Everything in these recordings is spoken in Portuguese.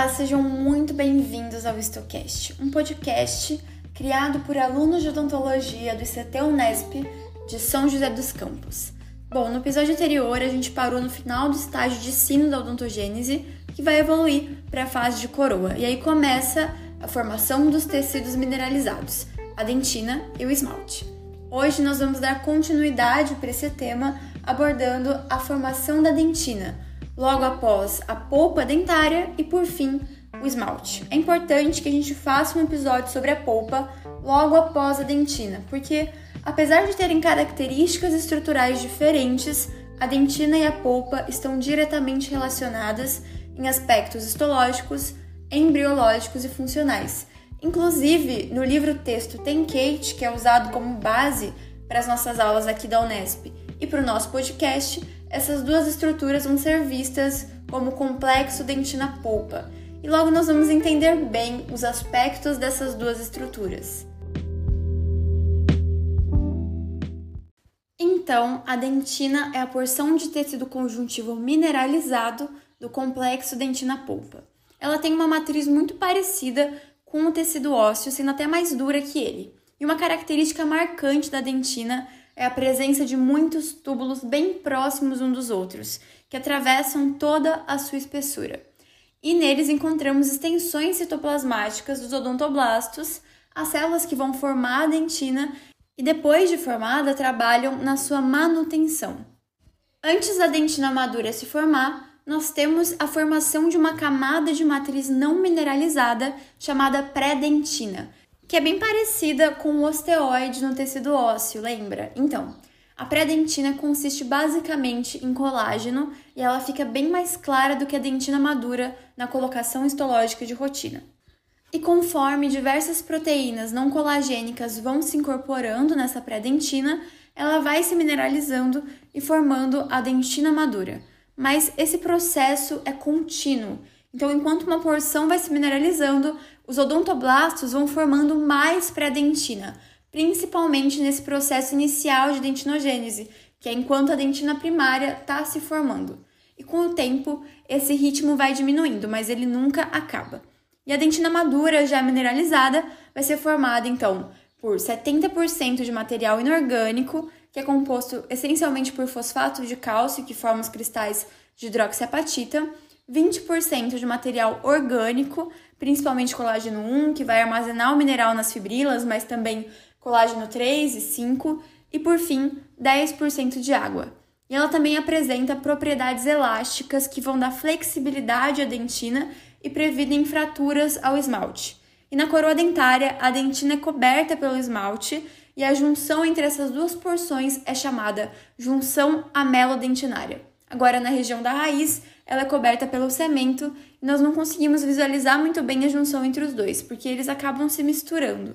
Olá, sejam muito bem-vindos ao Estocast, um podcast criado por alunos de odontologia do ICT Unesp de São José dos Campos. Bom, no episódio anterior a gente parou no final do estágio de ensino da odontogênese, que vai evoluir para a fase de coroa, e aí começa a formação dos tecidos mineralizados, a dentina e o esmalte. Hoje nós vamos dar continuidade para esse tema abordando a formação da dentina logo após a polpa dentária e por fim o esmalte. É importante que a gente faça um episódio sobre a polpa logo após a dentina, porque apesar de terem características estruturais diferentes, a dentina e a polpa estão diretamente relacionadas em aspectos histológicos, embriológicos e funcionais. Inclusive, no livro texto Tem Kate, que é usado como base para as nossas aulas aqui da Unesp e para o nosso podcast, essas duas estruturas vão ser vistas como complexo dentina-polpa, e logo nós vamos entender bem os aspectos dessas duas estruturas. Então, a dentina é a porção de tecido conjuntivo mineralizado do complexo dentina-polpa. Ela tem uma matriz muito parecida com o tecido ósseo, sendo até mais dura que ele. E uma característica marcante da dentina é a presença de muitos túbulos bem próximos uns dos outros, que atravessam toda a sua espessura. E neles encontramos extensões citoplasmáticas dos odontoblastos, as células que vão formar a dentina e depois de formada trabalham na sua manutenção. Antes da dentina madura se formar, nós temos a formação de uma camada de matriz não mineralizada chamada pré-dentina, que é bem parecida com o osteoide no tecido ósseo, lembra? Então, a pré-dentina consiste basicamente em colágeno e ela fica bem mais clara do que a dentina madura na colocação histológica de rotina. E conforme diversas proteínas não colagênicas vão se incorporando nessa pré-dentina, ela vai se mineralizando e formando a dentina madura. Mas esse processo é contínuo. Então, enquanto uma porção vai se mineralizando, os odontoblastos vão formando mais pré-dentina, principalmente nesse processo inicial de dentinogênese, que é enquanto a dentina primária está se formando. E com o tempo, esse ritmo vai diminuindo, mas ele nunca acaba. E a dentina madura, já mineralizada, vai ser formada então por 70% de material inorgânico, que é composto essencialmente por fosfato de cálcio, que forma os cristais de hidroxiapatita, 20% de material orgânico, principalmente colágeno 1, que vai armazenar o mineral nas fibrilas, mas também colágeno 3 e 5, e por fim, 10% de água. E ela também apresenta propriedades elásticas que vão dar flexibilidade à dentina e previnem fraturas ao esmalte. E na coroa dentária, a dentina é coberta pelo esmalte e a junção entre essas duas porções é chamada junção amelodentinária. Agora, na região da raiz, ela é coberta pelo cemento e nós não conseguimos visualizar muito bem a junção entre os dois, porque eles acabam se misturando.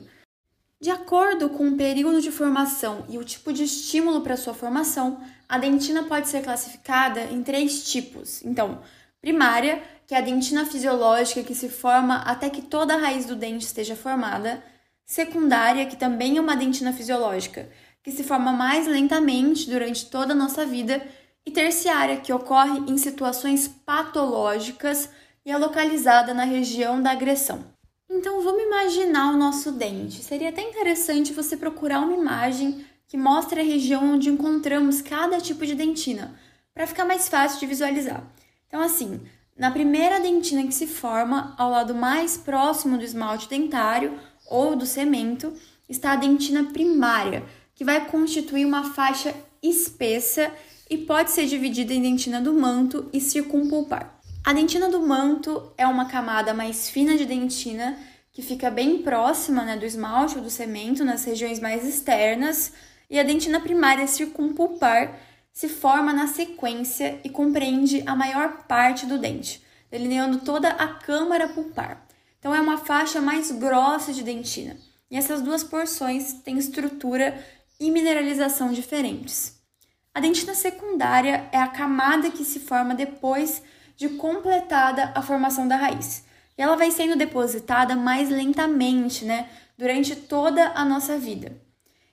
De acordo com o período de formação e o tipo de estímulo para sua formação, a dentina pode ser classificada em três tipos. Então, primária, que é a dentina fisiológica que se forma até que toda a raiz do dente esteja formada. Secundária, que também é uma dentina fisiológica, que se forma mais lentamente durante toda a nossa vida e terciária, que ocorre em situações patológicas e é localizada na região da agressão. Então vamos imaginar o nosso dente. Seria até interessante você procurar uma imagem que mostre a região onde encontramos cada tipo de dentina, para ficar mais fácil de visualizar. Então, assim, na primeira dentina que se forma, ao lado mais próximo do esmalte dentário ou do cemento, está a dentina primária, que vai constituir uma faixa espessa e pode ser dividida em dentina do manto e circumpulpar. A dentina do manto é uma camada mais fina de dentina que fica bem próxima né, do esmalte ou do cemento nas regiões mais externas, e a dentina primária circumpulpar se forma na sequência e compreende a maior parte do dente, delineando toda a câmara pulpar. Então é uma faixa mais grossa de dentina. E essas duas porções têm estrutura e mineralização diferentes. A dentina secundária é a camada que se forma depois de completada a formação da raiz. E ela vai sendo depositada mais lentamente, né, durante toda a nossa vida.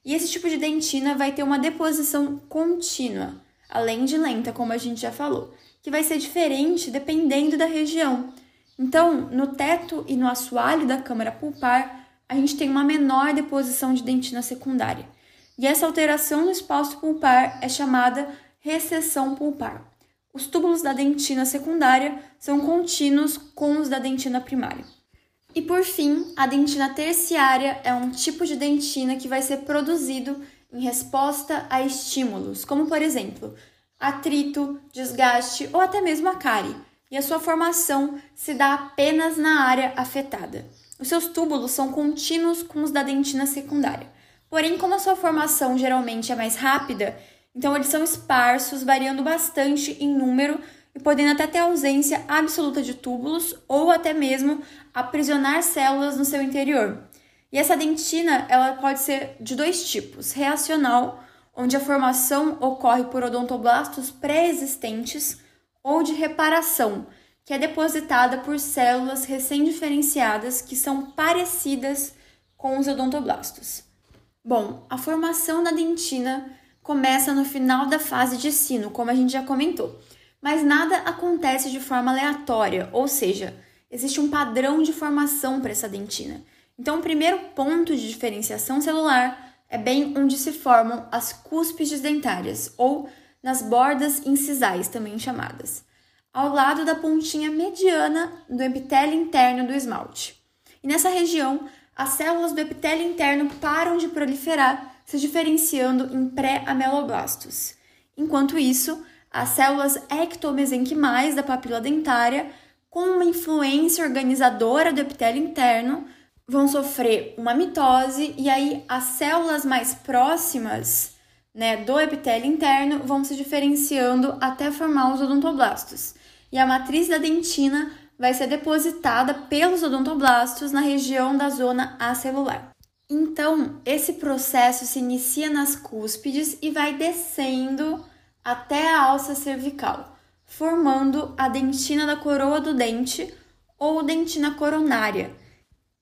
E esse tipo de dentina vai ter uma deposição contínua, além de lenta, como a gente já falou, que vai ser diferente dependendo da região. Então, no teto e no assoalho da câmara pulpar, a gente tem uma menor deposição de dentina secundária. E essa alteração no espaço pulpar é chamada recessão pulpar. Os túbulos da dentina secundária são contínuos com os da dentina primária. E por fim, a dentina terciária é um tipo de dentina que vai ser produzido em resposta a estímulos, como por exemplo, atrito, desgaste ou até mesmo a cárie, e a sua formação se dá apenas na área afetada. Os seus túbulos são contínuos com os da dentina secundária. Porém, como a sua formação geralmente é mais rápida, então eles são esparsos, variando bastante em número e podendo até ter ausência absoluta de túbulos ou até mesmo aprisionar células no seu interior. E essa dentina, ela pode ser de dois tipos: reacional, onde a formação ocorre por odontoblastos pré-existentes, ou de reparação, que é depositada por células recém-diferenciadas que são parecidas com os odontoblastos. Bom, a formação da dentina começa no final da fase de sino, como a gente já comentou. Mas nada acontece de forma aleatória, ou seja, existe um padrão de formação para essa dentina. Então, o primeiro ponto de diferenciação celular é bem onde se formam as cúspides dentárias, ou nas bordas incisais, também chamadas, ao lado da pontinha mediana do epitélio interno do esmalte. E nessa região, as células do epitélio interno param de proliferar se diferenciando em pré-ameloblastos. Enquanto isso, as células ectomesenquimais da papila dentária, com uma influência organizadora do epitélio interno, vão sofrer uma mitose e aí as células mais próximas né, do epitélio interno vão se diferenciando até formar os odontoblastos. E a matriz da dentina vai ser depositada pelos odontoblastos na região da zona acelular. Então, esse processo se inicia nas cúspides e vai descendo até a alça cervical, formando a dentina da coroa do dente ou dentina coronária.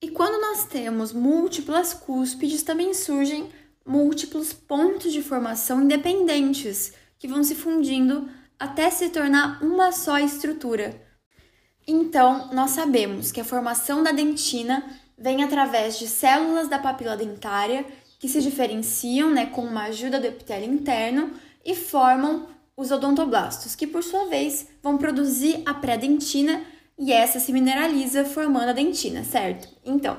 E quando nós temos múltiplas cúspides, também surgem múltiplos pontos de formação independentes que vão se fundindo até se tornar uma só estrutura. Então, nós sabemos que a formação da dentina vem através de células da papila dentária que se diferenciam né, com uma ajuda do epitélio interno e formam os odontoblastos, que por sua vez vão produzir a pré-dentina e essa se mineraliza formando a dentina, certo? Então,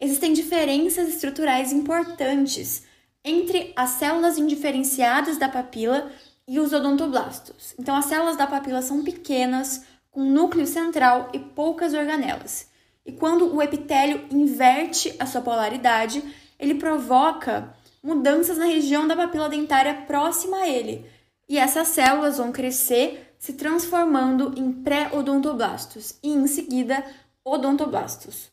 existem diferenças estruturais importantes entre as células indiferenciadas da papila e os odontoblastos. Então, as células da papila são pequenas, com núcleo central e poucas organelas. E quando o epitélio inverte a sua polaridade, ele provoca mudanças na região da papila dentária próxima a ele. E essas células vão crescer, se transformando em pré-odontoblastos e, em seguida, odontoblastos.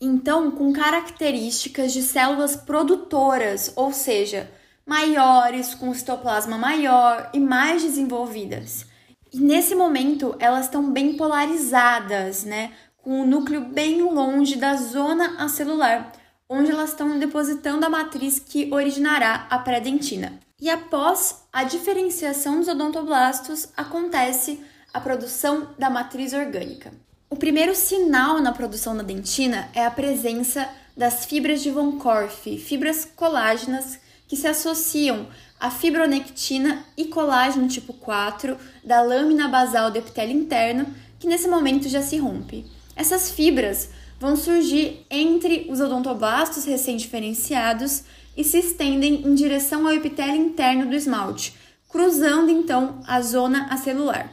Então, com características de células produtoras, ou seja, maiores, com citoplasma maior e mais desenvolvidas. E nesse momento, elas estão bem polarizadas, né? com o núcleo bem longe da zona acelular, onde elas estão depositando a matriz que originará a pré-dentina. E após a diferenciação dos odontoblastos, acontece a produção da matriz orgânica. O primeiro sinal na produção da dentina é a presença das fibras de von Korff, fibras colágenas que se associam à fibronectina e colágeno tipo 4 da lâmina basal do epitélio interno, que nesse momento já se rompe. Essas fibras vão surgir entre os odontoblastos recém-diferenciados e se estendem em direção ao epitélio interno do esmalte, cruzando então a zona acelular.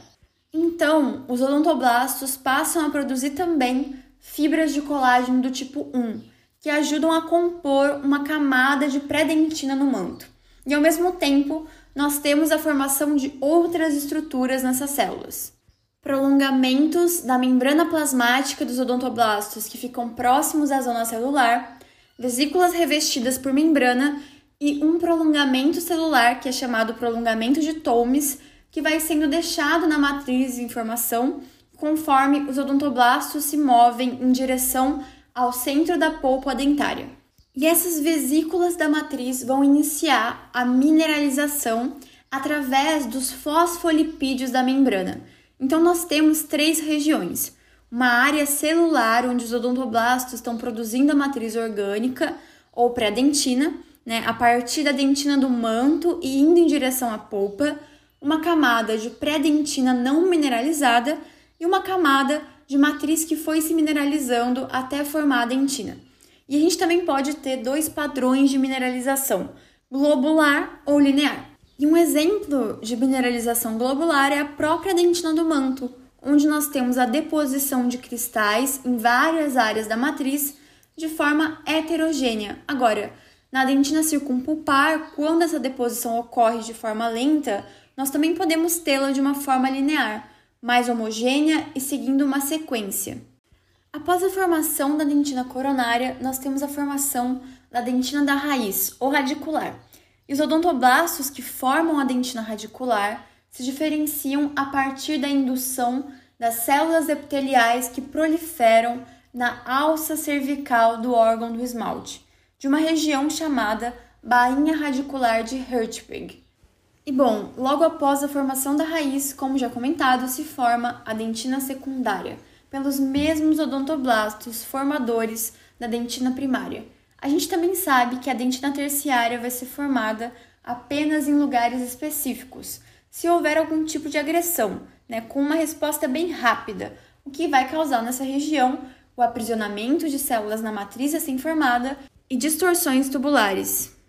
Então, os odontoblastos passam a produzir também fibras de colágeno do tipo 1, que ajudam a compor uma camada de pré-dentina no manto. E ao mesmo tempo, nós temos a formação de outras estruturas nessas células prolongamentos da membrana plasmática dos odontoblastos que ficam próximos à zona celular, vesículas revestidas por membrana e um prolongamento celular que é chamado prolongamento de Tolmes, que vai sendo deixado na matriz de informação conforme os odontoblastos se movem em direção ao centro da polpa dentária. E essas vesículas da matriz vão iniciar a mineralização através dos fosfolipídios da membrana, então, nós temos três regiões: uma área celular onde os odontoblastos estão produzindo a matriz orgânica ou pré-dentina, né, a partir da dentina do manto e indo em direção à polpa, uma camada de pré-dentina não mineralizada e uma camada de matriz que foi se mineralizando até formar a dentina. E a gente também pode ter dois padrões de mineralização, globular ou linear. E um exemplo de mineralização globular é a própria dentina do manto, onde nós temos a deposição de cristais em várias áreas da matriz de forma heterogênea. Agora, na dentina circumpulpar, quando essa deposição ocorre de forma lenta, nós também podemos tê-la de uma forma linear, mais homogênea e seguindo uma sequência. Após a formação da dentina coronária, nós temos a formação da dentina da raiz, ou radicular. E os odontoblastos que formam a dentina radicular se diferenciam a partir da indução das células epiteliais que proliferam na alça cervical do órgão do esmalte, de uma região chamada bainha radicular de Hertzsprung. E bom, logo após a formação da raiz, como já comentado, se forma a dentina secundária, pelos mesmos odontoblastos formadores da dentina primária. A gente também sabe que a dentina terciária vai ser formada apenas em lugares específicos, se houver algum tipo de agressão, né, com uma resposta bem rápida, o que vai causar nessa região o aprisionamento de células na matriz recém-formada e distorções tubulares.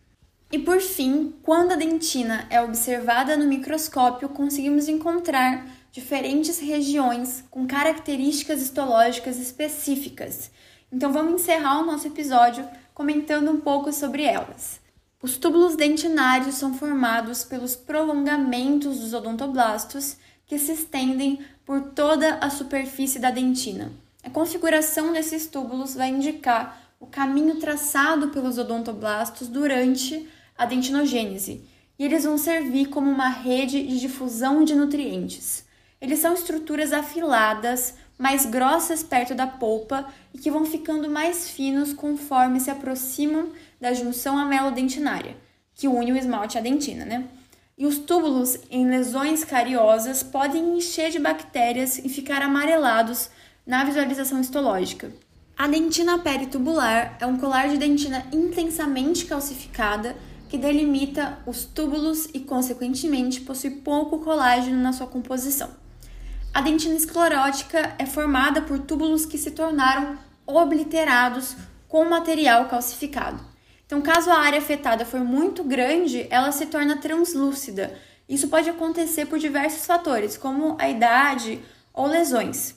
E por fim, quando a dentina é observada no microscópio, conseguimos encontrar diferentes regiões com características histológicas específicas. Então vamos encerrar o nosso episódio comentando um pouco sobre elas. Os túbulos dentinários são formados pelos prolongamentos dos odontoblastos que se estendem por toda a superfície da dentina. A configuração desses túbulos vai indicar o caminho traçado pelos odontoblastos durante a dentinogênese, e eles vão servir como uma rede de difusão de nutrientes. Eles são estruturas afiladas, mais grossas perto da polpa e que vão ficando mais finos conforme se aproximam da junção amelodentinária, que une o esmalte à dentina, né? E os túbulos em lesões cariosas podem encher de bactérias e ficar amarelados na visualização histológica. A dentina peritubular é um colar de dentina intensamente calcificada que delimita os túbulos e, consequentemente, possui pouco colágeno na sua composição. A dentina esclerótica é formada por túbulos que se tornaram obliterados com material calcificado. Então, caso a área afetada for muito grande, ela se torna translúcida. Isso pode acontecer por diversos fatores, como a idade ou lesões.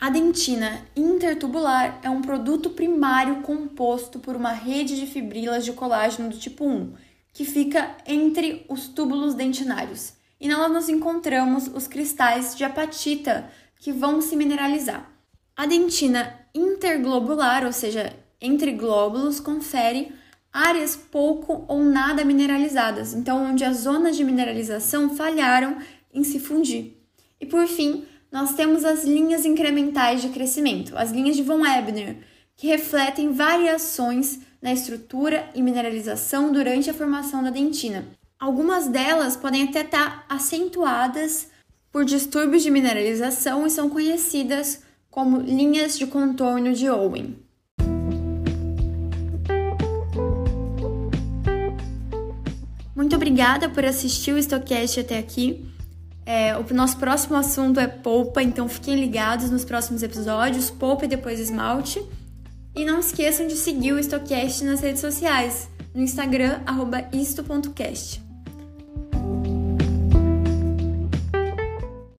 A dentina intertubular é um produto primário composto por uma rede de fibrilas de colágeno do tipo 1, que fica entre os túbulos dentinários. E nela nós encontramos os cristais de apatita, que vão se mineralizar. A dentina interglobular, ou seja, entre glóbulos, confere áreas pouco ou nada mineralizadas, então onde as zonas de mineralização falharam em se fundir. E por fim, nós temos as linhas incrementais de crescimento, as linhas de von Ebner, que refletem variações na estrutura e mineralização durante a formação da dentina. Algumas delas podem até estar acentuadas por distúrbios de mineralização e são conhecidas como linhas de contorno de Owen. Muito obrigada por assistir o Stocast até aqui. É, o nosso próximo assunto é polpa, então fiquem ligados nos próximos episódios, polpa e depois esmalte. E não esqueçam de seguir o Stocast nas redes sociais, no Instagram, isto.cast.